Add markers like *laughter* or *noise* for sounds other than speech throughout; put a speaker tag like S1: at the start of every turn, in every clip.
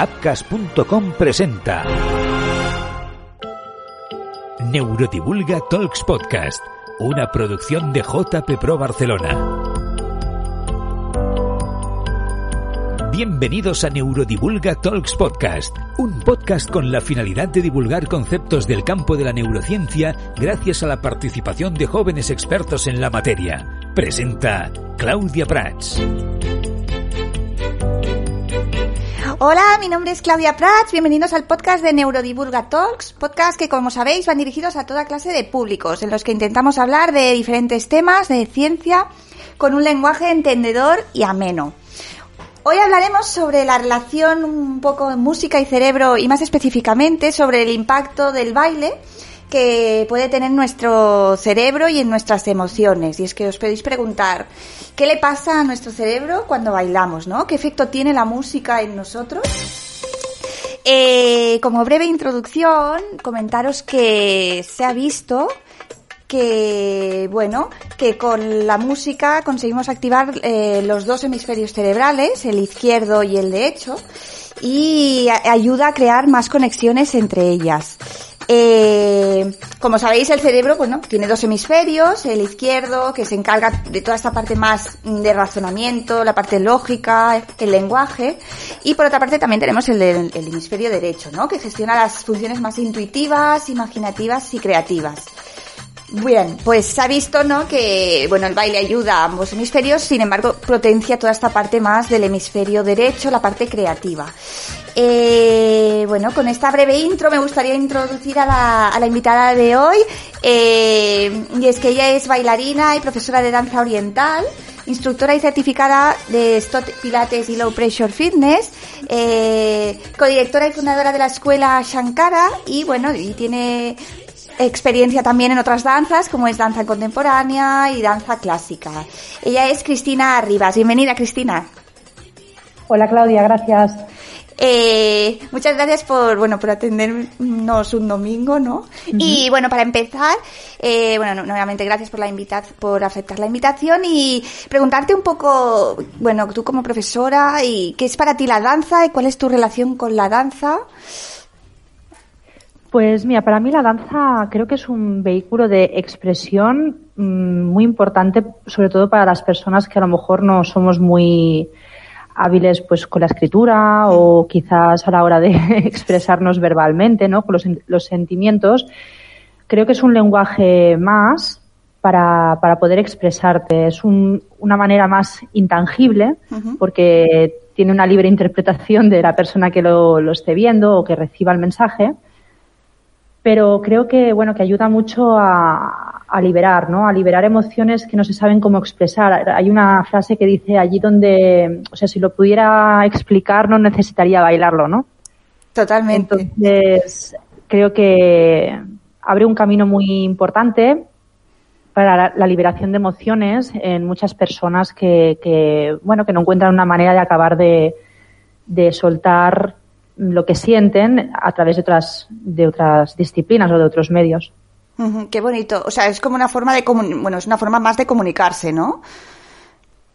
S1: Apcas.com presenta Neurodivulga Talks Podcast, una producción de JP Pro Barcelona. Bienvenidos a Neurodivulga Talks Podcast, un podcast con la finalidad de divulgar conceptos del campo de la neurociencia gracias a la participación de jóvenes expertos en la materia. Presenta Claudia Prats.
S2: Hola, mi nombre es Claudia Prats, bienvenidos al podcast de Neurodivulga Talks, podcast que como sabéis van dirigidos a toda clase de públicos, en los que intentamos hablar de diferentes temas de ciencia con un lenguaje entendedor y ameno. Hoy hablaremos sobre la relación un poco de música y cerebro y más específicamente sobre el impacto del baile que puede tener nuestro cerebro y en nuestras emociones. Y es que os podéis preguntar, ¿qué le pasa a nuestro cerebro cuando bailamos, no? ¿Qué efecto tiene la música en nosotros? Eh, como breve introducción, comentaros que se ha visto que, bueno, que con la música conseguimos activar eh, los dos hemisferios cerebrales, el izquierdo y el derecho, y ayuda a crear más conexiones entre ellas. Eh, como sabéis, el cerebro, bueno, tiene dos hemisferios, el izquierdo, que se encarga de toda esta parte más de razonamiento, la parte lógica, el lenguaje, y por otra parte también tenemos el, el hemisferio derecho, ¿no? Que gestiona las funciones más intuitivas, imaginativas y creativas. Bien, pues se ha visto, ¿no? Que, bueno, el baile ayuda a ambos hemisferios, sin embargo, potencia toda esta parte más del hemisferio derecho, la parte creativa. Eh, bueno, con esta breve intro me gustaría introducir a la, a la invitada de hoy, eh, y es que ella es bailarina y profesora de danza oriental, instructora y certificada de Stott Pilates y Low Pressure Fitness, eh, codirectora y fundadora de la escuela Shankara y bueno, y tiene experiencia también en otras danzas, como es danza contemporánea y danza clásica. Ella es Cristina Rivas. Bienvenida, Cristina.
S3: Hola, Claudia, gracias.
S2: Eh, muchas gracias por, bueno, por atendernos un domingo, ¿no? Y bueno, para empezar, eh, bueno, nuevamente gracias por la invitación, por aceptar la invitación y preguntarte un poco, bueno, tú como profesora y qué es para ti la danza y cuál es tu relación con la danza.
S3: Pues mira, para mí la danza creo que es un vehículo de expresión mmm, muy importante, sobre todo para las personas que a lo mejor no somos muy hábiles pues con la escritura o quizás a la hora de *laughs* expresarnos verbalmente, ¿no? Con los, los sentimientos. Creo que es un lenguaje más para, para poder expresarte. Es un, una manera más intangible uh -huh. porque tiene una libre interpretación de la persona que lo, lo esté viendo o que reciba el mensaje pero creo que bueno que ayuda mucho a, a, liberar no a liberar emociones que no se saben cómo expresar. Hay una frase que dice allí donde o sea si lo pudiera explicar no necesitaría bailarlo no
S2: totalmente.
S3: Entonces creo que abre un camino muy importante para la, la liberación de emociones en muchas personas que, que bueno que no encuentran una manera de acabar de, de soltar lo que sienten a través de otras, de otras disciplinas o de otros medios.
S2: Uh -huh, qué bonito. O sea, es como una forma de bueno, es una forma más de comunicarse, ¿no?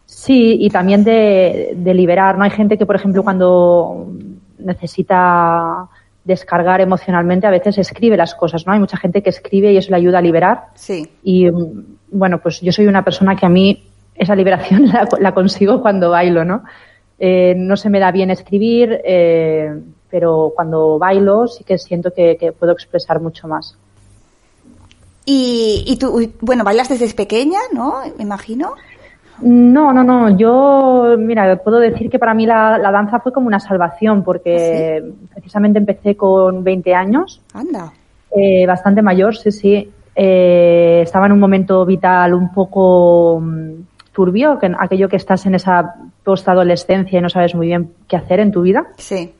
S3: Sí, y también de, de liberar, ¿no? Hay gente que, por ejemplo, cuando necesita descargar emocionalmente, a veces escribe las cosas, ¿no? Hay mucha gente que escribe y eso le ayuda a liberar.
S2: Sí.
S3: Y, bueno, pues yo soy una persona que a mí esa liberación *laughs* la, la consigo cuando bailo, ¿no? Eh, no se me da bien escribir, eh, pero cuando bailo sí que siento que, que puedo expresar mucho más.
S2: Y, y, tú, bueno, bailas desde pequeña, ¿no? Me imagino.
S3: No, no, no. Yo, mira, puedo decir que para mí la, la danza fue como una salvación porque ¿Sí? precisamente empecé con 20 años.
S2: Anda.
S3: Eh, bastante mayor, sí, sí. Eh, estaba en un momento vital un poco mm, turbio, que aquello que estás en esa postadolescencia y no sabes muy bien qué hacer en tu vida.
S2: Sí.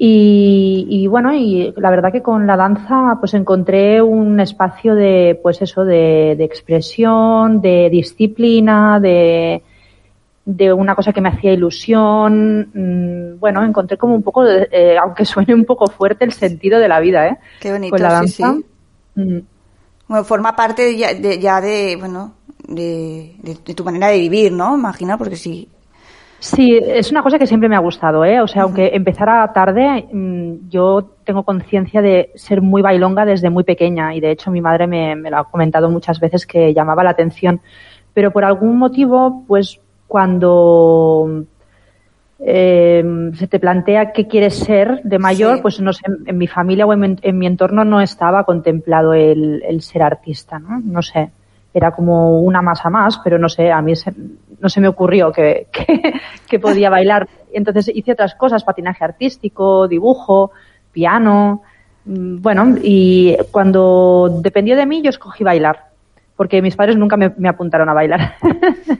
S3: Y, y, bueno, y la verdad que con la danza pues encontré un espacio de, pues eso, de, de expresión, de disciplina, de, de, una cosa que me hacía ilusión. Mm, bueno, encontré como un poco, de, eh, aunque *laughs* suene un poco fuerte, el sentido de la vida, ¿eh?
S2: Qué bonito,
S3: con la danza.
S2: Sí, sí. Mm. Bueno, forma parte ya de, ya de bueno, de, de, tu manera de vivir, ¿no? Imagina, porque sí.
S3: Sí, es una cosa que siempre me ha gustado, ¿eh? O sea, aunque empezara tarde, mm, yo tengo conciencia de ser muy bailonga desde muy pequeña y de hecho mi madre me, me, lo ha comentado muchas veces que llamaba la atención. Pero por algún motivo, pues cuando eh, se te plantea qué quieres ser de mayor, sí. pues no sé, en mi familia o en, en mi entorno no estaba contemplado el, el, ser artista, ¿no? No sé, era como una masa más, pero no sé, a mí se, no se me ocurrió que, *laughs* que, que, podía bailar. Entonces hice otras cosas, patinaje artístico, dibujo, piano, mm, bueno, y cuando dependió de mí yo escogí bailar, porque mis padres nunca me, me apuntaron a bailar. *laughs*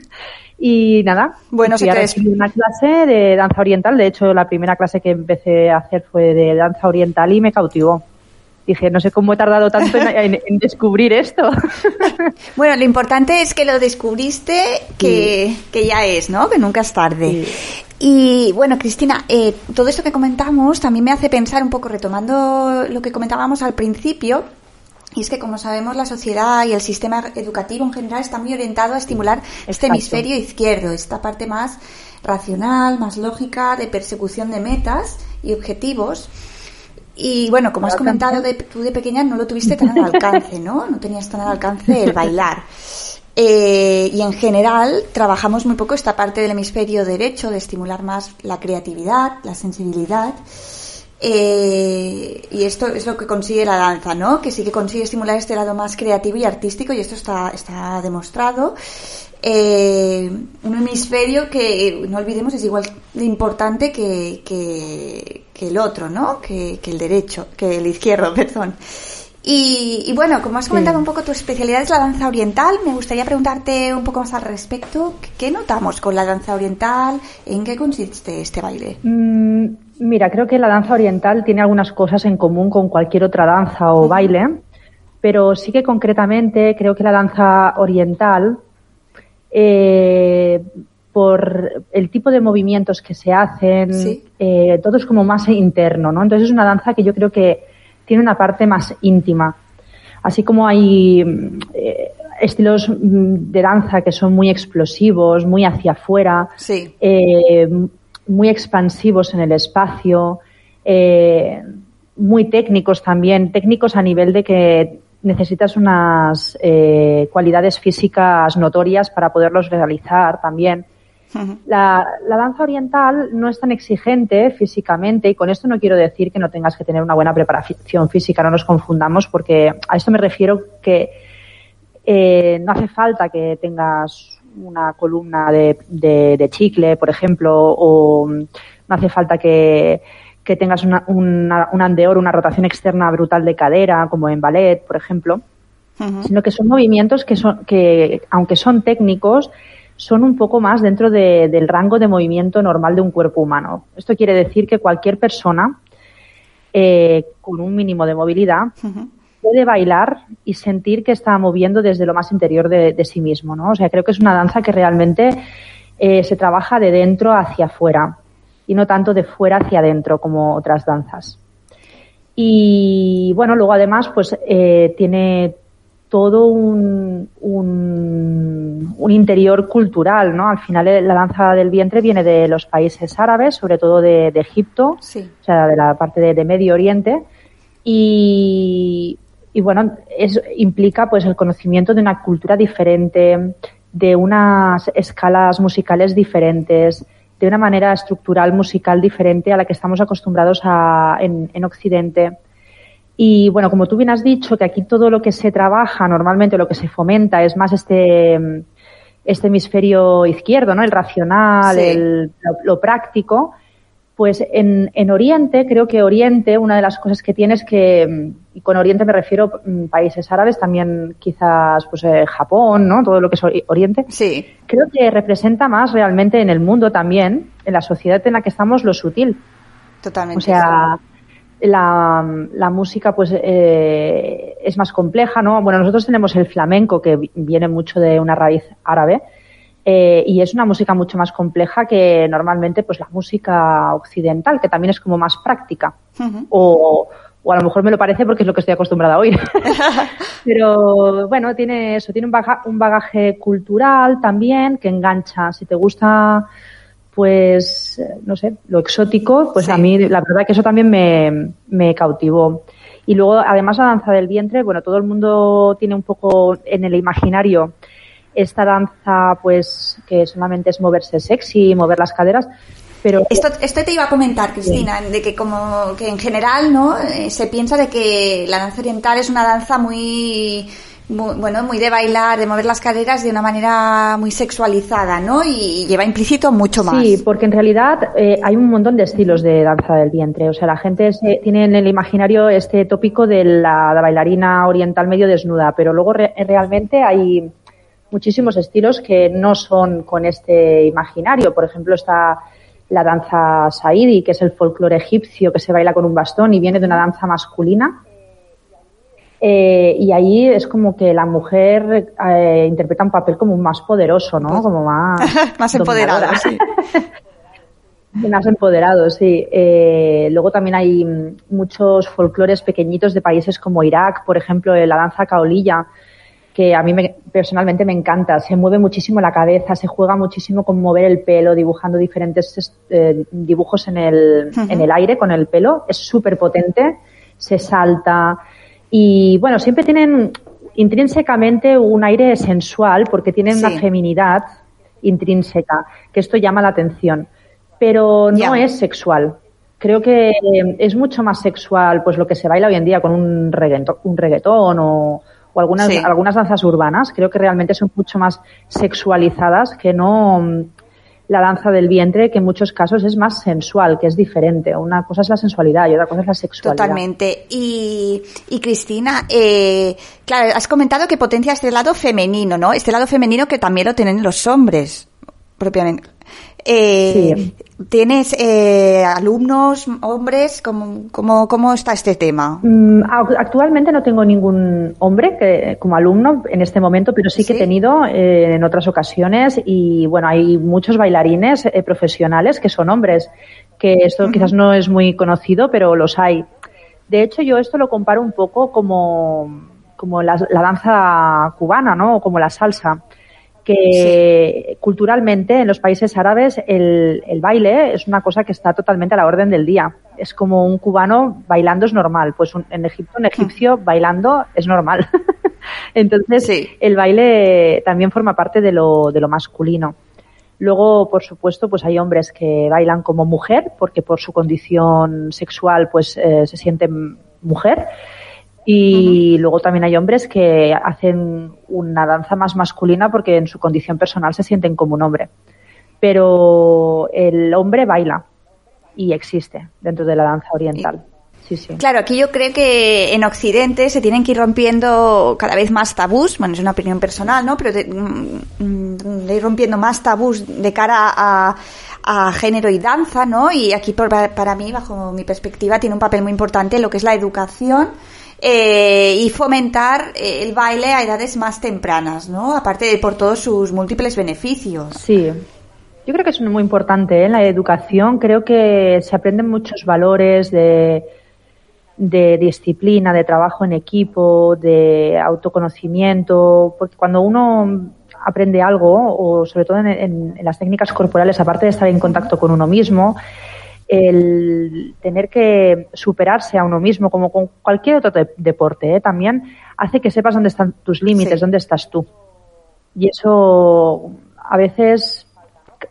S3: Y nada,
S2: bueno,
S3: a recibir una clase de danza oriental. De hecho, la primera clase que empecé a hacer fue de danza oriental y me cautivó. Dije, no sé cómo he tardado tanto en, en, en descubrir esto. *laughs*
S2: bueno, lo importante es que lo descubriste, que, sí. que ya es, ¿no? Que nunca es tarde. Sí. Y bueno, Cristina, eh, todo esto que comentamos también me hace pensar un poco, retomando lo que comentábamos al principio, y es que, como sabemos, la sociedad y el sistema educativo en general está muy orientado a estimular este hemisferio izquierdo, esta parte más racional, más lógica, de persecución de metas y objetivos. Y bueno, como has comentado, de, tú de pequeña no lo tuviste tan al alcance, ¿no? No tenías tan al alcance el bailar. *laughs* Eh, y en general trabajamos muy poco esta parte del hemisferio derecho de estimular más la creatividad, la sensibilidad. Eh, y esto es lo que consigue la danza, ¿no? Que sí que consigue estimular este lado más creativo y artístico y esto está, está demostrado. Eh, un hemisferio que, no olvidemos, es igual de importante que, que, que el otro, ¿no? Que, que, el derecho, que el izquierdo, *laughs* perdón. Y, y bueno, como has comentado sí. un poco tu especialidad es la danza oriental, me gustaría preguntarte un poco más al respecto. ¿Qué notamos con la danza oriental? ¿En qué consiste este baile?
S3: Mm, mira, creo que la danza oriental tiene algunas cosas en común con cualquier otra danza o uh -huh. baile, pero sí que concretamente creo que la danza oriental, eh, por el tipo de movimientos que se hacen, ¿Sí? eh, todo es como más interno, ¿no? Entonces es una danza que yo creo que tiene una parte más íntima. Así como hay eh, estilos de danza que son muy explosivos, muy hacia afuera,
S2: sí.
S3: muy expansivos en el espacio, muy técnicos también, técnicos a nivel de que necesitas unas eh, cualidades físicas notorias para poderlos realizar también. La, la, danza oriental no es tan exigente físicamente y con esto no quiero decir que no tengas que tener una buena preparación física, no nos confundamos porque a esto me refiero que eh, no hace falta que tengas una columna de, de, de, chicle, por ejemplo, o no hace falta que, que tengas una, una, un andeor, una rotación externa brutal de cadera, como en ballet, por ejemplo, uh -huh. sino que son movimientos que, son, que, aunque son técnicos, son un poco más dentro de, del rango de movimiento normal de un cuerpo humano. Esto quiere decir que cualquier persona eh, con un mínimo de movilidad uh -huh. puede bailar y sentir que está moviendo desde lo más interior de, de, sí mismo. ¿no? O sea, creo que es una danza que realmente eh, se trabaja de dentro hacia afuera y no tanto de fuera hacia adentro como otras danzas. Y bueno, luego además pues eh, tiene todo un, un, un, interior cultural, ¿no? Al final eh, la danza del vientre viene de los países árabes, sobre todo de, de Egipto,
S2: sí.
S3: o sea, de la parte de, de Medio Oriente, y, y, bueno, es, implica pues el conocimiento de una cultura diferente, de unas escalas musicales diferentes, de una manera estructural musical diferente a la que estamos acostumbrados a, en, en Occidente y bueno, como tú bien has dicho, que aquí todo lo que se trabaja, normalmente lo que se fomenta es más este, este hemisferio izquierdo, ¿no? El racional, sí. el, lo, lo, práctico. Pues en, en, Oriente, creo que Oriente, una de las cosas que tiene es que, y con Oriente me refiero a mm, países árabes, también quizás pues eh, Japón, ¿no? Todo lo que es Oriente.
S2: Sí.
S3: Creo que representa más realmente en el mundo también, en la sociedad en la que estamos, lo sutil.
S2: Totalmente.
S3: O sea, la, la música pues eh, es más compleja, ¿no? Bueno, nosotros tenemos el flamenco que viene mucho de una raíz árabe eh, y es una música mucho más compleja que normalmente pues la música occidental, que también es como más práctica. Uh -huh. o, o a lo mejor me lo parece porque es lo que estoy acostumbrada a oír. *laughs* Pero bueno, tiene eso, tiene un, baga un bagaje cultural también que engancha. Si te gusta pues, no sé, lo exótico, pues a mí la verdad que eso también me, me cautivó. Y luego, además, la danza del vientre, bueno, todo el mundo tiene un poco en el imaginario esta danza, pues, que solamente es moverse sexy, mover las caderas, pero
S2: esto, esto te iba a comentar, Cristina, de que como que en general, ¿no? Eh, se piensa de que la danza oriental es una danza muy, bueno, muy de bailar, de mover las caderas de una manera muy sexualizada, ¿no? Y, lleva implícito mucho más.
S3: Sí, porque en realidad eh, hay un montón de estilos de danza del vientre. O sea, la gente tiene en el imaginario este tópico de la, bailarina oriental medio desnuda, pero luego realmente hay muchísimos estilos que no son con este imaginario. Por ejemplo, está la danza saidi, que es el folclore egipcio que se baila con un bastón y viene de una danza masculina. Eh, y ahí es como que la mujer eh, interpreta un papel como más poderoso, ¿no? Como más... *laughs*
S2: más empoderado, sí. *laughs*
S3: más empoderado, sí. Eh, luego también hay muchos folclores pequeñitos de países como Irak, por ejemplo, la danza caolilla, que a mí me, personalmente me encanta. Se mueve muchísimo la cabeza, se juega muchísimo con mover el pelo, dibujando diferentes eh, dibujos en el, en el aire con el pelo. Es súper potente, se salta y bueno, siempre tienen intrínsecamente un aire sensual porque tienen una feminidad intrínseca, que esto llama la atención, pero no es sexual. Creo que es mucho más sexual pues lo que se baila hoy en día con un reggaetón, un reggaetón o, o algunas, algunas danzas urbanas, creo que realmente son mucho más sexualizadas que no mm, la danza del vientre, que en muchos casos es más sensual, que es diferente. Una cosa es la sensualidad y otra cosa es la sexualidad.
S2: Totalmente. Y, y Cristina, eh, claro, has comentado que potencia este lado femenino, ¿no? Este lado femenino que también lo tienen los hombres, propiamente. Eh, ¿Tienes eh, alumnos, hombres? ¿Cómo, cómo, cómo está este tema?
S3: Mm, actualmente no tengo ningún hombre que, como alumno en este momento, pero sí que he tenido eh, en otras ocasiones y bueno, hay muchos bailarines eh, profesionales que son hombres, que esto quizás no es muy conocido, pero los hay. De hecho, yo esto lo comparo un poco como, como la, la danza cubana, ¿no? O como la salsa que culturalmente en los países árabes el, baile es una cosa que está totalmente a la orden del día. Es como un cubano bailando es normal, pues en Egipto un egipcio mm. bailando es normal. *laughs* Entonces el baile también forma parte de lo, de lo masculino. Luego, por supuesto, pues hay hombres que bailan como mujer porque por su condición sexual pues eh, se sienten mujer y luego también hay hombres que hacen una danza más masculina porque en su condición personal se sienten como un hombre. Pero el hombre baila y existe dentro de la danza oriental. Sí, sí.
S2: Claro, aquí yo creo que en Occidente se tienen que ir rompiendo cada vez más tabús, bueno, es una opinión personal, ¿no? Pero de, mm, mm, ir rompiendo más tabús de cara a, a género y danza, ¿no? Y aquí para mí, bajo mi perspectiva, tiene un papel muy importante lo que es la educación eh, y fomentar eh, el baile a edades más tempranas, ¿no? Aparte de por todos sus múltiples beneficios.
S3: Sí. Yo creo que es muy importante ¿eh? en la educación. Creo que se aprenden muchos valores de, de disciplina, de trabajo en equipo, de autoconocimiento, porque cuando uno aprende algo, o sobre todo en, las técnicas corporales, aparte de estar en contacto con uno mismo, el tener que superarse a uno mismo, como con cualquier otro deporte, ¿eh? también hace que sepas dónde están tus límites, dónde estás tú. Y eso a veces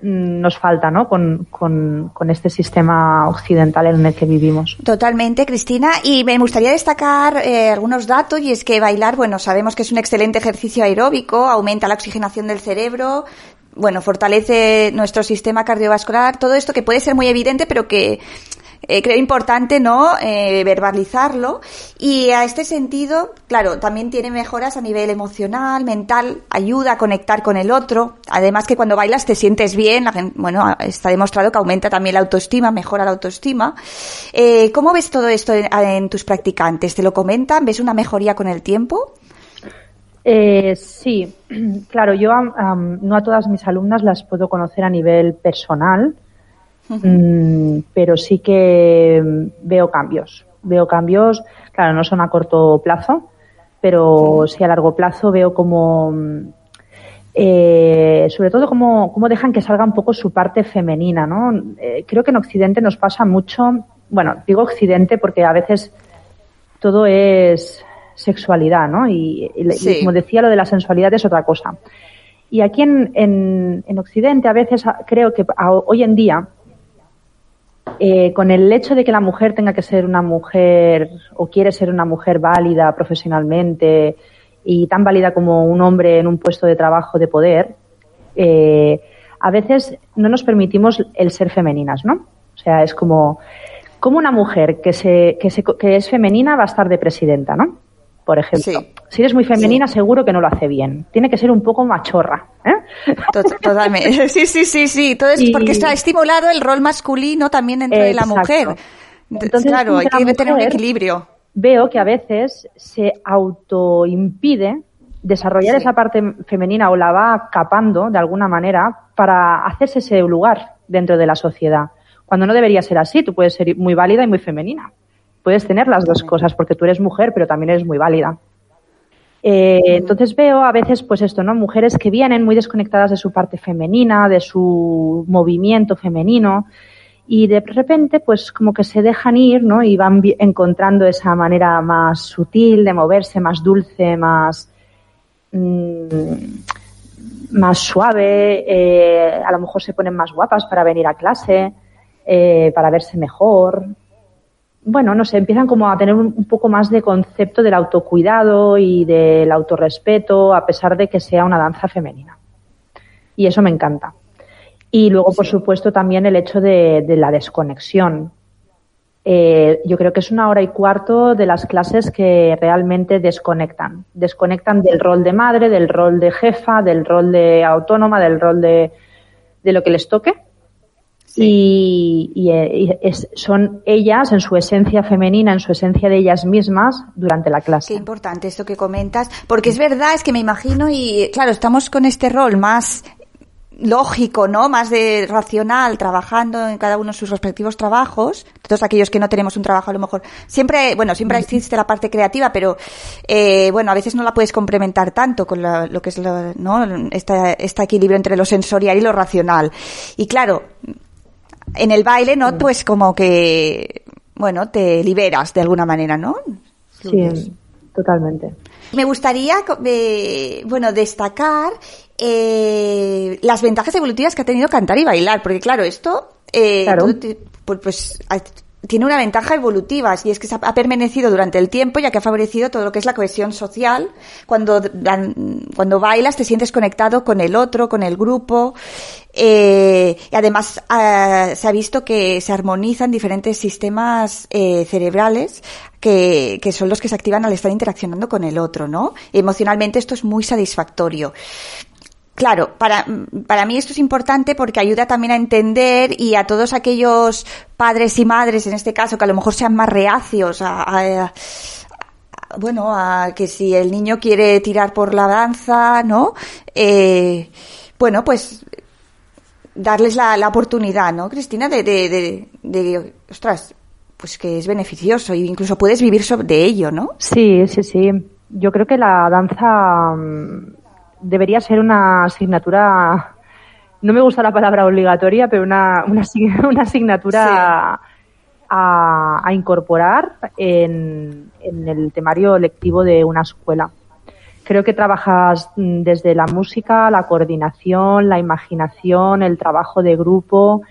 S3: nos falta, ¿no? Con, con, este sistema occidental en el que vivimos.
S2: Totalmente, Cristina. Y me gustaría destacar eh, algunos datos y es que bailar, bueno, sabemos que es un excelente ejercicio aeróbico, aumenta la oxigenación del cerebro, bueno, fortalece nuestro sistema cardiovascular, todo esto que puede ser muy evidente, pero que eh, creo importante, ¿no? Eh, verbalizarlo. Y a este sentido, claro, también tiene mejoras a nivel emocional, mental, ayuda a conectar con el otro. Además que cuando bailas te sientes bien, bueno, está demostrado que aumenta también la autoestima, mejora la autoestima. Eh, ¿Cómo ves todo esto en, tus practicantes? ¿Te lo comentan? ¿Ves una mejoría con el tiempo?
S3: Eh, sí, *clears throat* claro, yo no a todas mis alumnas las puedo conocer a nivel personal, mm, pero sí que veo cambios. Veo cambios, claro, no son a corto plazo, pero sí a largo plazo veo como eh, sobre todo cómo, cómo, dejan que salga un poco su parte femenina, ¿no? Eh, creo que en Occidente nos pasa mucho, bueno, digo Occidente porque a veces todo es sexualidad, ¿no? Y, como decía, lo de la sensualidad es otra cosa. Y aquí en, en, Occidente a veces creo que hoy en día, eh, con el hecho de que la mujer tenga que ser una mujer o quiere ser una mujer válida profesionalmente y tan válida como un hombre en un puesto de trabajo de poder, eh, a veces no nos permitimos el ser femeninas, ¿no? O sea, es como, como una mujer que, se, que, se, que es femenina va a estar de presidenta, ¿no? Por ejemplo. Si eres muy femenina, seguro que no lo hace bien. Tiene que ser un poco machorra. ¿eh?
S2: Totalmente. *laughs* Sí, sí, sí, sí. Todo es porque está estimulado el rol masculino también dentro de la mujer. Entonces, claro, hay que tener un equilibrio.
S3: Veo que a veces se autoimpide desarrollar esa parte femenina o la va capando de alguna manera para hacerse ese lugar dentro de la sociedad. Cuando no debería ser así, tú puedes ser muy válida y muy femenina puedes tener las dos cosas, porque tú eres mujer, pero también eres muy válida. Eh, entonces veo a veces, pues esto, ¿no? Mujeres que vienen muy desconectadas de su parte femenina, de su movimiento femenino, y de repente, pues como que se dejan ir, ¿no? Y van encontrando esa manera más sutil de moverse, más dulce, más, mm, más suave. Eh, a lo mejor se ponen más guapas para venir a clase, eh, para verse mejor bueno, no sé, empiezan como a tener un, poco más de concepto del autocuidado y del autorrespeto, a pesar de que sea una danza femenina. Y eso me encanta. Y luego, por supuesto, también el hecho de, la desconexión. Eh, yo creo que es una hora y cuarto de las clases que realmente desconectan. Desconectan del rol de madre, del rol de jefa, del rol de autónoma, del rol de, de lo que les toque y, eh, son ellas en su esencia femenina, en su esencia de ellas mismas durante la clase.
S2: Qué importante esto que comentas, porque es verdad, es que me imagino y claro, estamos con este rol más lógico, ¿no? Más de racional, trabajando en cada uno de sus respectivos trabajos. Todos aquellos que no tenemos un trabajo, a lo mejor. Siempre, bueno, siempre existe la parte creativa, pero, eh, bueno, a veces no la puedes complementar tanto con lo que es, ¿no? Este, este equilibrio entre lo sensorial y lo racional. Y claro, en el baile, ¿no? Pues como que, bueno, te liberas de alguna manera, ¿no?
S3: Sí, totalmente.
S2: Me gustaría, eh, bueno, destacar eh, las ventajas evolutivas que ha tenido cantar y bailar, porque claro, esto, eh, pues, pues tiene una ventaja evolutiva, y es que ha permanecido durante el tiempo, ya que ha favorecido todo lo que es la cohesión social. Cuando, cuando bailas te sientes conectado con el otro, con el grupo. Eh, y además ah, se ha visto que se armonizan diferentes sistemas eh, cerebrales que, que, son los que se activan al estar interaccionando con el otro, ¿no? Emocionalmente esto es muy satisfactorio. Claro, para, para mí esto es importante porque ayuda también a entender y a todos aquellos padres y madres, en este caso, que a lo mejor sean más reacios a, bueno, a que si el niño quiere tirar por la danza, ¿no? Eh, bueno, pues darles la, la, oportunidad, ¿no, Cristina? De, de, de, de, ostras, pues que es beneficioso e incluso puedes vivir de ello, ¿no?
S3: Sí, sí, sí. Yo creo que la danza mm, debería ser una asignatura, no me gusta la palabra obligatoria, pero una, una, *laughs* una asignatura a, a, incorporar en, en el temario lectivo de una escuela. Creo que trabajas desde la música, la coordinación, la imaginación, el trabajo de grupo,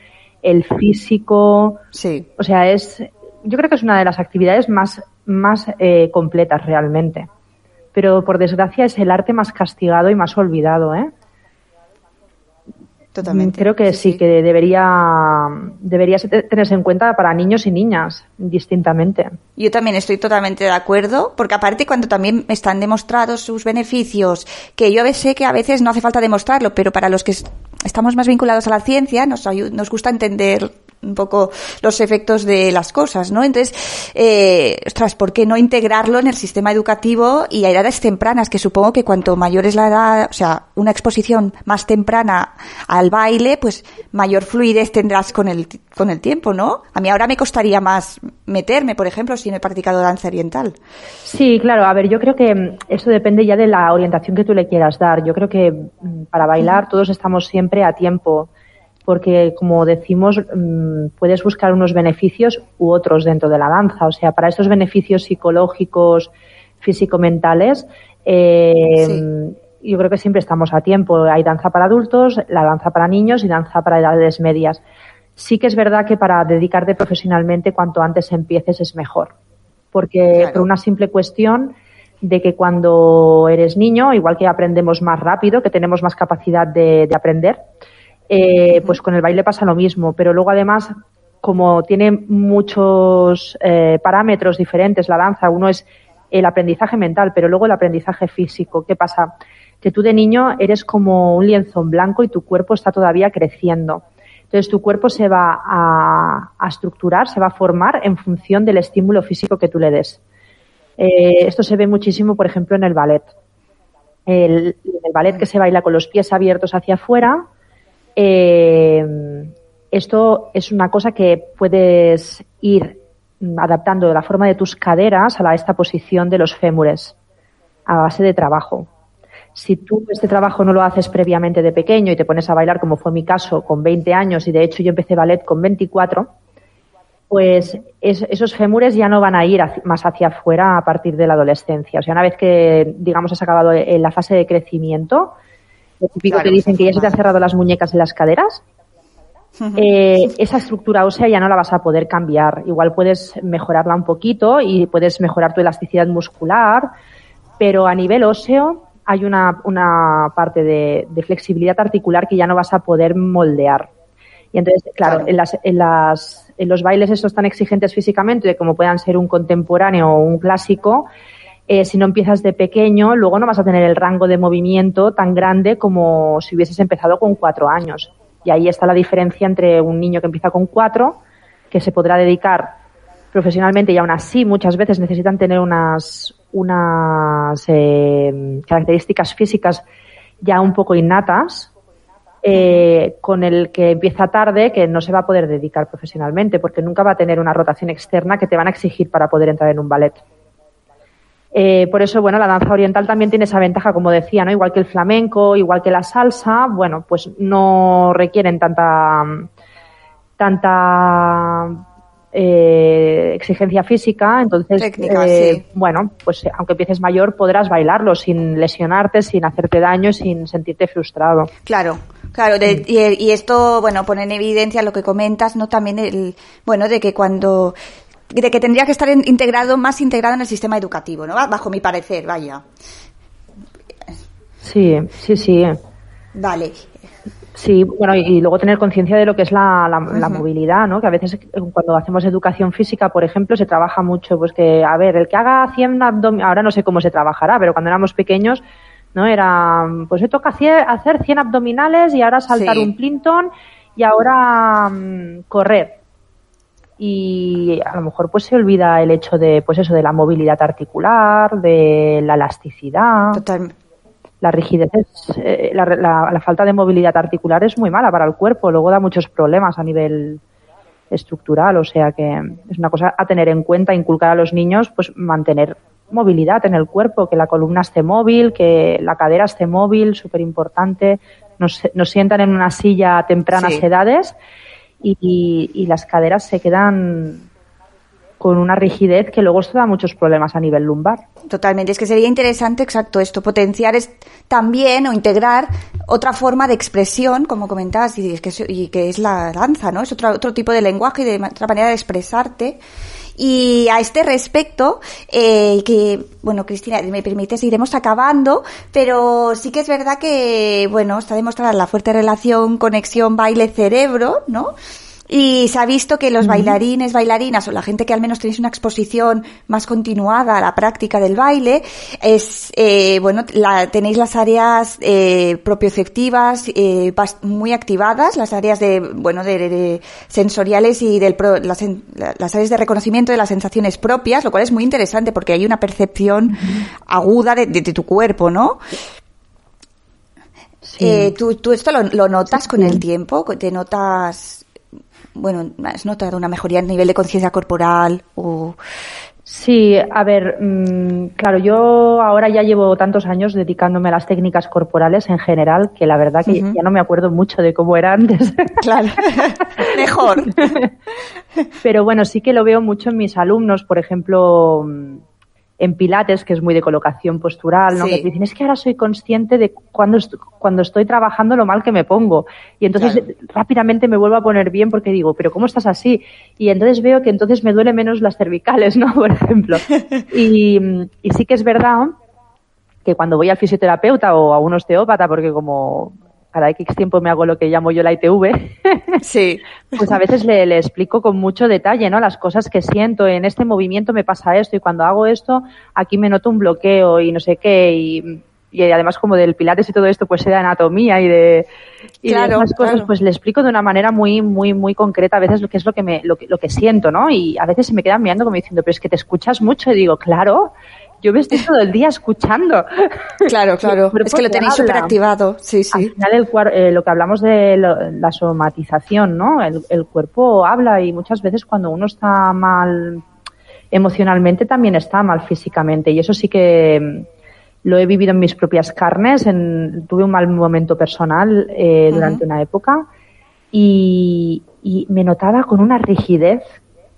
S3: el físico.
S2: Sí.
S3: O sea, es, yo creo que es una de las actividades más, más eh, completas realmente pero por desgracia es el arte más castigado y más olvidado, ¿eh?
S2: Totalmente.
S3: Creo que sí, que debería, debería tenerse en cuenta para niños y niñas, distintamente.
S2: Yo también estoy totalmente de acuerdo, porque aparte cuando también están demostrados sus beneficios, que yo sé que a veces no hace falta demostrarlo, pero para los que estamos más vinculados a la ciencia, nos, nos gusta entender un poco los efectos de las cosas, ¿no? Entonces, eh, ostras, ¿por qué no integrarlo en el sistema educativo y a edades tempranas? Que supongo que cuanto mayor es la edad, o sea, una exposición más temprana al baile, pues mayor fluidez tendrás con el, con el tiempo, ¿no? A mí ahora me costaría más meterme, por ejemplo, si no he practicado danza oriental.
S3: Sí, claro. A ver, yo creo que mm, eso depende ya de la orientación que tú le quieras dar. Yo creo que mm, para bailar todos estamos siempre a tiempo porque como decimos, mm, puedes buscar unos beneficios u otros dentro de la danza. O sea, para esos beneficios psicológicos, físico-mentales, eh, yo creo que siempre estamos a tiempo. Hay danza para adultos, la danza para niños y danza para edades medias. Sí que es verdad que para dedicarte profesionalmente, cuanto antes empieces es mejor. Porque por una simple cuestión de que cuando eres niño, igual que aprendemos más rápido, que tenemos más capacidad de aprender, eh, pues con el baile pasa lo mismo, pero luego además, como tiene muchos eh, parámetros diferentes la danza, uno es el aprendizaje mental, pero luego el aprendizaje físico. ¿Qué pasa? Que tú de niño eres como un lienzo en blanco y tu cuerpo está todavía creciendo. Entonces tu cuerpo se va a, estructurar, se va a formar en función del estímulo físico que tú le des. Eh, esto se ve muchísimo, por ejemplo, en el ballet. El, el ballet que se baila con los pies abiertos hacia afuera, eh, esto es una cosa que puedes ir adaptando la forma de tus caderas a la, esta posición de los fémures a base de trabajo. Si tú este trabajo no lo haces previamente de pequeño y te pones a bailar, como fue mi caso, con 20 años, y de hecho yo empecé ballet con 24, pues esos fémures ya no van a ir más hacia afuera a partir de la adolescencia. O sea, una vez que, digamos, has acabado en la fase de crecimiento, lo típico que dicen que ya se te han cerrado las muñecas en las caderas, eh, esa estructura ósea ya no la vas a poder cambiar. Igual puedes mejorarla un poquito y puedes mejorar tu elasticidad muscular, pero a nivel óseo hay una, una parte de, flexibilidad articular que ya no vas a poder moldear. Y entonces, claro, En, las, en, las, en los bailes esos tan exigentes físicamente, como puedan ser un contemporáneo o un clásico, eh, si no empiezas de pequeño, luego no vas a tener el rango de movimiento tan grande como si hubieses empezado con cuatro años. Y ahí está la diferencia entre un niño que empieza con cuatro, que se podrá dedicar profesionalmente y aún así muchas veces necesitan tener unas, unas eh, características físicas ya un poco innatas, eh, con el que empieza tarde, que no se va a poder dedicar profesionalmente, porque nunca va a tener una rotación externa que te van a exigir para poder entrar en un ballet. Eh, por eso, bueno, la danza oriental también tiene esa ventaja, como decía, ¿no? Igual que el flamenco, igual que la salsa, bueno, pues no requieren tanta, tanta eh, exigencia física, entonces, eh, bueno, pues aunque empieces mayor podrás bailarlo sin lesionarte, sin hacerte daño, sin sentirte frustrado.
S2: Claro, Claro, y, y, esto, bueno, pone en evidencia lo que comentas, ¿no? También el, bueno, de que cuando de que tendría que estar integrado, más integrado en el sistema educativo, ¿no? Bajo mi parecer, vaya.
S3: Sí, sí, sí.
S2: Vale.
S3: Sí, bueno, y luego tener conciencia de lo que es la, la, movilidad, ¿no? Que a veces cuando hacemos educación física, por ejemplo, se trabaja mucho, pues que, a ver, el que haga 100 abdominales, ahora no sé cómo se trabajará, pero cuando éramos pequeños, ¿no? Era, pues se toca hacer 100 abdominales y ahora saltar un plinton y ahora mm, correr y a lo mejor pues se olvida el hecho de pues eso de la movilidad articular de la elasticidad. La rigidez eh, la, la, falta de movilidad articular es muy mala para el cuerpo luego da muchos problemas a nivel estructural o sea que es una cosa a tener en cuenta inculcar a los niños pues mantener movilidad en el cuerpo que la columna esté móvil que la cadera esté móvil súper importante nos, nos sientan en una silla a tempranas edades y, las caderas se quedan con una rigidez que luego esto da muchos problemas a nivel lumbar.
S2: Totalmente, es que sería interesante, exacto, esto, potenciar es, también o integrar otra forma de expresión, como comentabas, y, que, y que es la danza, ¿no? Es otro, otro tipo de lenguaje y de otra manera de expresarte y a este respecto, eh, que, bueno, Cristina, me permites, iremos acabando, pero sí que es verdad que, bueno, está demostrada la fuerte relación, conexión baile-cerebro, ¿no? Y se ha visto que los bailarines, bailarinas o la gente que al menos tenéis una exposición más continuada a la práctica del baile, es, eh, bueno, la, tenéis las áreas eh, propioceptivas eh, muy activadas, las áreas de, bueno, de, sensoriales y del las, las, áreas de reconocimiento de las sensaciones propias, lo cual es muy interesante porque hay una percepción aguda de, de, tu cuerpo, ¿no? Eh, ¿tú, ¿tú, esto lo, lo notas con el tiempo? ¿Te notas bueno, has notado una mejoría en nivel de conciencia corporal o
S3: Sí, a ver, mm, claro, yo ahora ya llevo tantos años dedicándome a las técnicas corporales en general que la verdad que ya no me acuerdo mucho de cómo era antes. *laughs*
S2: Claro, *laughs* mejor.
S3: Pero bueno, sí que lo veo mucho en mis alumnos, por ejemplo, mm, en Pilates, que es muy de colocación postural, ¿no? Que dicen, es que ahora soy consciente de cuando, cuando estoy trabajando lo mal que me pongo. Y entonces rápidamente me vuelvo a poner bien porque digo, pero ¿cómo estás así? Y entonces veo que entonces me duele menos las cervicales, ¿no? *laughs* Por ejemplo. y, y sí que es verdad que cuando voy al fisioterapeuta o a un osteópata, porque como cada X tiempo me hago lo que llamo yo la ITV, *laughs*
S2: sí.
S3: pues a veces le, le, explico con mucho detalle, ¿no? Las cosas que siento, en este movimiento me pasa esto y cuando hago esto, aquí me noto un bloqueo y no sé qué y, y además como del pilates y todo esto, pues de anatomía y de, y de esas cosas, pues le explico de una manera muy, muy, muy concreta a veces lo que es lo que me, lo que, lo que siento, ¿no? Y a veces se me quedan mirando como diciendo, pero es que te escuchas mucho y digo, claro, yo me estoy todo el día escuchando.
S2: Claro, *laughs* claro. es que lo tenéis súper activado. Sí, sí.
S3: Al final, el, eh, lo que hablamos de la somatización, ¿no? El, el, cuerpo habla y muchas veces cuando uno está mal emocionalmente también está mal físicamente. Y eso sí que mm, lo he vivido en mis propias carnes. En, tuve un mal momento personal eh, durante una época y, y me notaba con una rigidez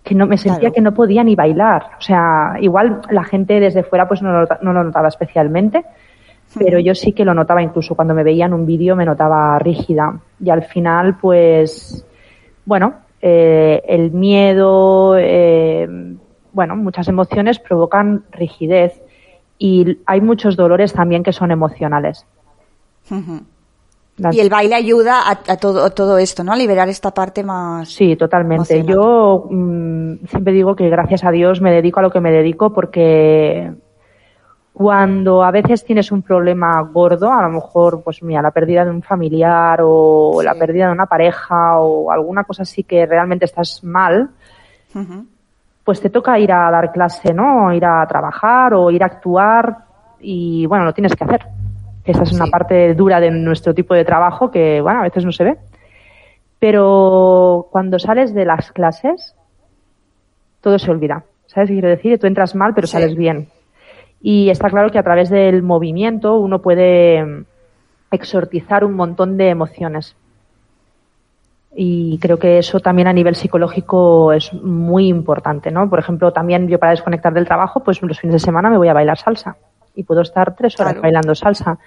S3: que no me sentía que no podía ni bailar. O sea, igual la gente desde fuera pues no lo, no lo notaba especialmente, pero yo sí que lo notaba incluso cuando me veía en un vídeo me notaba rígida. Y al final, pues, bueno, eh, el miedo, eh, bueno, muchas emociones provocan rigidez y hay muchos dolores también que son emocionales.
S2: Y el baile ayuda a, todo, todo esto, ¿no? A liberar esta parte más.
S3: Sí, totalmente. Yo mm, siempre digo que gracias a Dios me dedico a lo que me dedico porque cuando a veces tienes un problema gordo, a lo mejor, pues mira, la pérdida de un familiar o la pérdida de una pareja o alguna cosa así que realmente estás mal, pues te toca ir a dar clase, ¿no? Ir a trabajar o ir a actuar y bueno, lo tienes que hacer esa es una parte dura de nuestro tipo de trabajo que, bueno, a veces no se ve. Pero cuando sales de las clases, todo se olvida. ¿Sabes qué quiero decir? Tú entras mal, pero sales bien. Y está claro que a través del movimiento uno puede mm, exortizar un montón de emociones. Y creo que eso también a nivel psicológico es muy importante, ¿no? Por ejemplo, también yo para desconectar del trabajo, pues los fines de semana me voy a bailar salsa y puedo estar tres horas bailando salsa.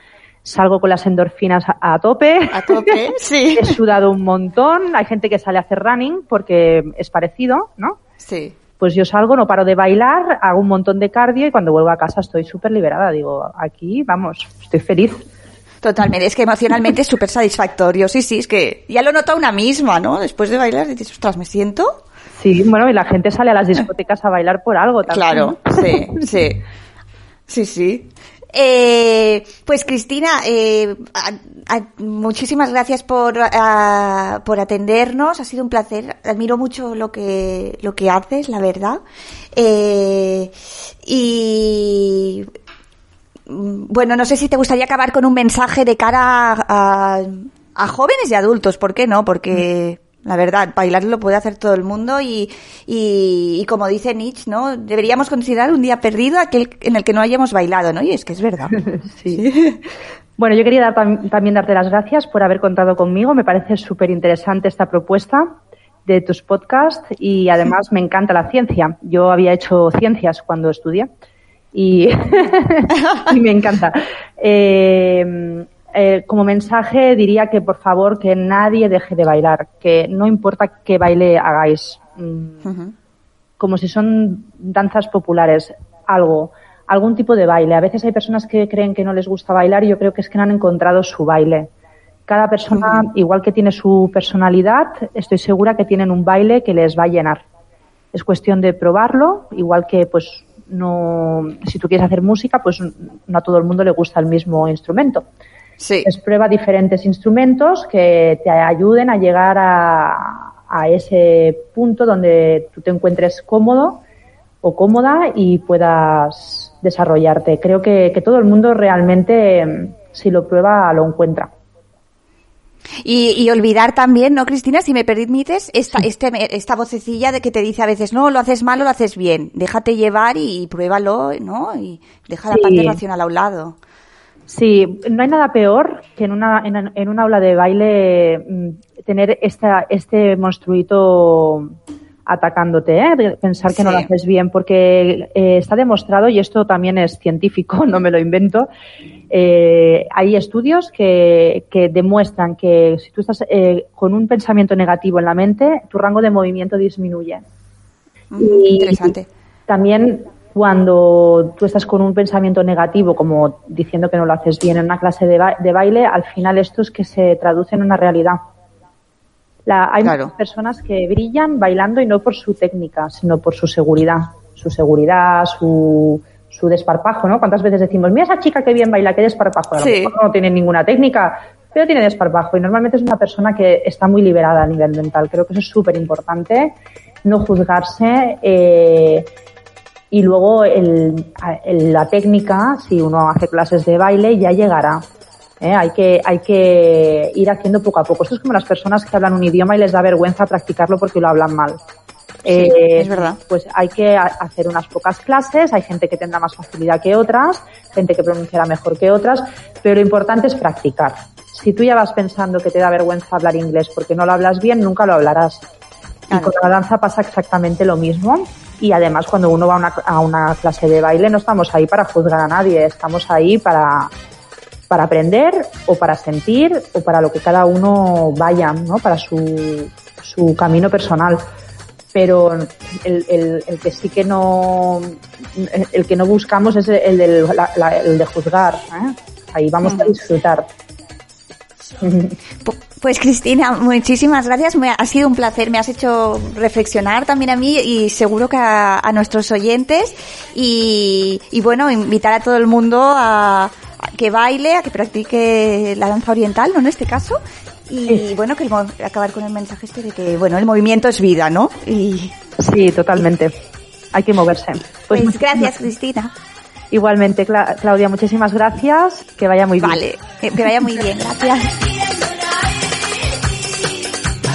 S3: Salgo con las endorfinas a, tope.
S2: A tope, *laughs* sí.
S3: He sudado un montón. Hay gente que sale a hacer running porque es parecido, ¿no?
S2: Sí.
S3: Pues yo salgo, no paro de bailar, hago un montón de cardio y cuando vuelvo a casa estoy súper liberada. Digo, aquí, vamos, estoy feliz.
S2: Totalmente, es que emocionalmente es súper satisfactorio. Sí, sí, es que ya lo nota una misma, ¿no? Después de bailar dices, ostras, me siento.
S3: Sí, bueno, y la gente sale a las discotecas a bailar por algo también.
S2: Claro, sí, *laughs* sí. Sí, sí. Eh, pues Cristina, eh, muchísimas gracias por, por atendernos. Ha sido un placer. Admiro mucho lo que lo que haces, la verdad. Eh, y bueno, no sé si te gustaría acabar con un mensaje de cara a, a jóvenes y adultos. ¿Por qué no? Porque la verdad, bailar lo puede hacer todo el mundo y, y, como dice Nietzsche, ¿no? Deberíamos considerar un día perdido aquel en el que no hayamos bailado, ¿no? Y es que es verdad. *laughs*
S3: sí. *laughs* Bueno, yo quería también darte las gracias por haber contado conmigo. Me parece súper interesante esta propuesta de tus podcasts y además me encanta la ciencia. Yo había hecho ciencias cuando estudié y, *laughs* y me encanta. Eh, eh, como mensaje diría que por favor que nadie deje de bailar, que no importa qué baile hagáis, mm, como si son danzas populares, algo, algún tipo de baile. A veces hay personas que creen que no les gusta bailar y yo creo que es que no han encontrado su baile. Cada persona, igual que tiene su personalidad, estoy segura que tienen un baile que les va a llenar. Es cuestión de probarlo, igual que pues no, si tú quieres hacer música, pues no a todo el mundo le gusta el mismo instrumento.
S2: Sí.
S3: Es prueba diferentes instrumentos que te ayuden a llegar a, a ese punto donde tú te encuentres cómodo o cómoda y puedas desarrollarte. Creo que, que todo el mundo realmente, si lo prueba, lo encuentra.
S2: Y, olvidar también, ¿no, Cristina? Si me permites, esta, este, esta vocecilla de que te dice a veces, no, lo haces mal o lo haces bien. Déjate llevar y, pruébalo, ¿no? Y deja la parte racional a un lado.
S3: Sí, no hay nada peor que en una, en, una aula de baile mm, tener esta, este monstruito atacándote, ¿eh? pensar que no lo haces bien, porque eh, está demostrado, y esto también es científico, *laughs* no me lo invento, eh, hay estudios que, que, demuestran que si tú estás eh, con un pensamiento negativo en la mente, tu rango de movimiento disminuye.
S2: interesante.
S3: También cuando tú estás con un pensamiento negativo, como diciendo que no lo haces bien en una clase de, de baile, al final esto es que se traduce en una realidad. La, hay muchas personas que brillan bailando y no por su técnica, sino por su seguridad. Su seguridad, su, su desparpajo, ¿no? ¿Cuántas veces decimos, mira esa chica que bien baila, qué desparpajo? A lo mejor no tiene ninguna técnica, pero tiene desparpajo. Y normalmente es una persona que está muy liberada a nivel mental. Creo que eso es súper importante, no juzgarse. Eh, y luego el, la técnica, si uno hace clases de baile, ya llegará. ¿eh? Hay, que, hay que ir haciendo poco a poco. Esto es como las personas que hablan un idioma y les da vergüenza practicarlo porque lo hablan mal.
S2: Eh, es verdad.
S3: Pues hay que hacer unas pocas clases, hay gente que tendrá más facilidad que otras, gente que pronunciará mejor que otras, pero lo importante es practicar. Si tú ya vas pensando que te da vergüenza hablar inglés porque no lo hablas bien, nunca lo hablarás. Y con la danza pasa exactamente lo mismo. Y además, cuando uno va a una, a una clase de baile, no estamos ahí para juzgar a nadie, estamos ahí para, para aprender o para sentir o para lo que cada uno vaya, ¿no? Para su, su camino personal. Pero el, el, el, que sí que no, el que no buscamos es el, del, el de juzgar. ¿eh? Ahí vamos a disfrutar.
S2: Pues Cristina, muchísimas gracias. Me, ha sido un placer. Me has hecho reflexionar también a mí y seguro que a, a nuestros oyentes. Y, y, bueno, invitar a todo el mundo a, que baile, a que practique la danza oriental, ¿no? En este caso. Y bueno, que acabar con el mensaje este de que, bueno, el movimiento es vida, ¿no? Y...
S3: Sí, totalmente. Hay que moverse.
S2: Pues, pues gracias, Cristina.
S3: Igualmente, Claudia, muchísimas gracias. Que vaya muy bien.
S2: Vale, que vaya muy bien. Gracias.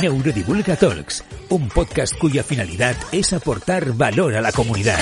S1: Neurodivulga Talks, un podcast cuya finalidad es aportar valor a la comunidad.